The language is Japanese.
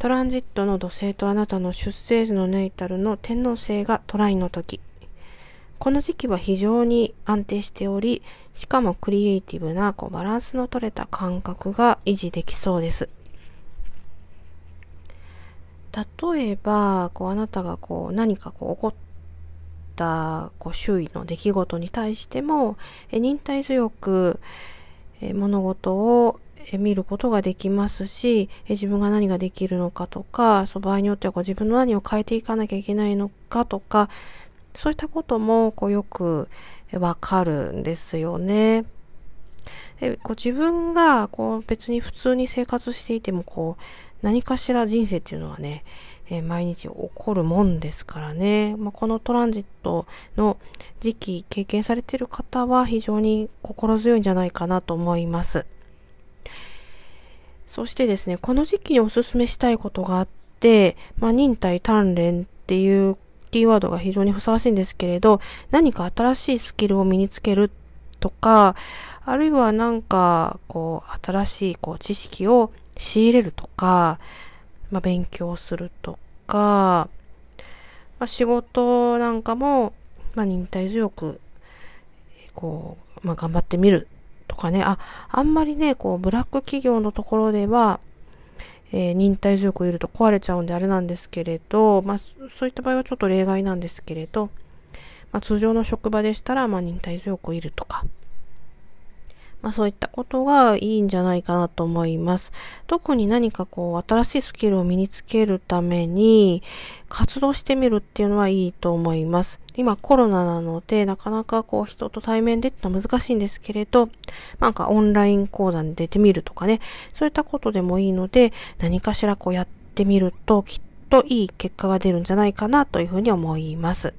トランジットの土星とあなたの出生時のネイタルの天皇星がトライの時。この時期は非常に安定しており、しかもクリエイティブなこうバランスの取れた感覚が維持できそうです。例えば、こうあなたがこう何かこう起こったこう周囲の出来事に対しても、え忍耐強くえ物事を見ることができますし、自分が何ができるのかとか、そ場合によってはこう自分の何を変えていかなきゃいけないのかとか、そういったこともこうよくわかるんですよね。えこう自分がこう別に普通に生活していてもこう何かしら人生っていうのはね、え毎日起こるもんですからね。まあ、このトランジットの時期経験されている方は非常に心強いんじゃないかなと思います。そしてですね、この時期にお勧めしたいことがあって、まあ、忍耐鍛錬っていうキーワードが非常にふさわしいんですけれど、何か新しいスキルを身につけるとか、あるいはなんか、こう、新しいこう知識を仕入れるとか、まあ、勉強するとか、まあ、仕事なんかも、まあ、忍耐強く、こう、まあ、頑張ってみるとかね、あ、あんまりね、こう、ブラック企業のところでは、えー、忍耐強くいると壊れちゃうんであれなんですけれど、まあ、そういった場合はちょっと例外なんですけれど、まあ、通常の職場でしたら、まあ、忍耐強くいるとか、まあそういったことがいいんじゃないかなと思います。特に何かこう新しいスキルを身につけるために活動してみるっていうのはいいと思います。今コロナなのでなかなかこう人と対面でってのは難しいんですけれど、なんかオンライン講座に出てみるとかね、そういったことでもいいので何かしらこうやってみるときっといい結果が出るんじゃないかなというふうに思います。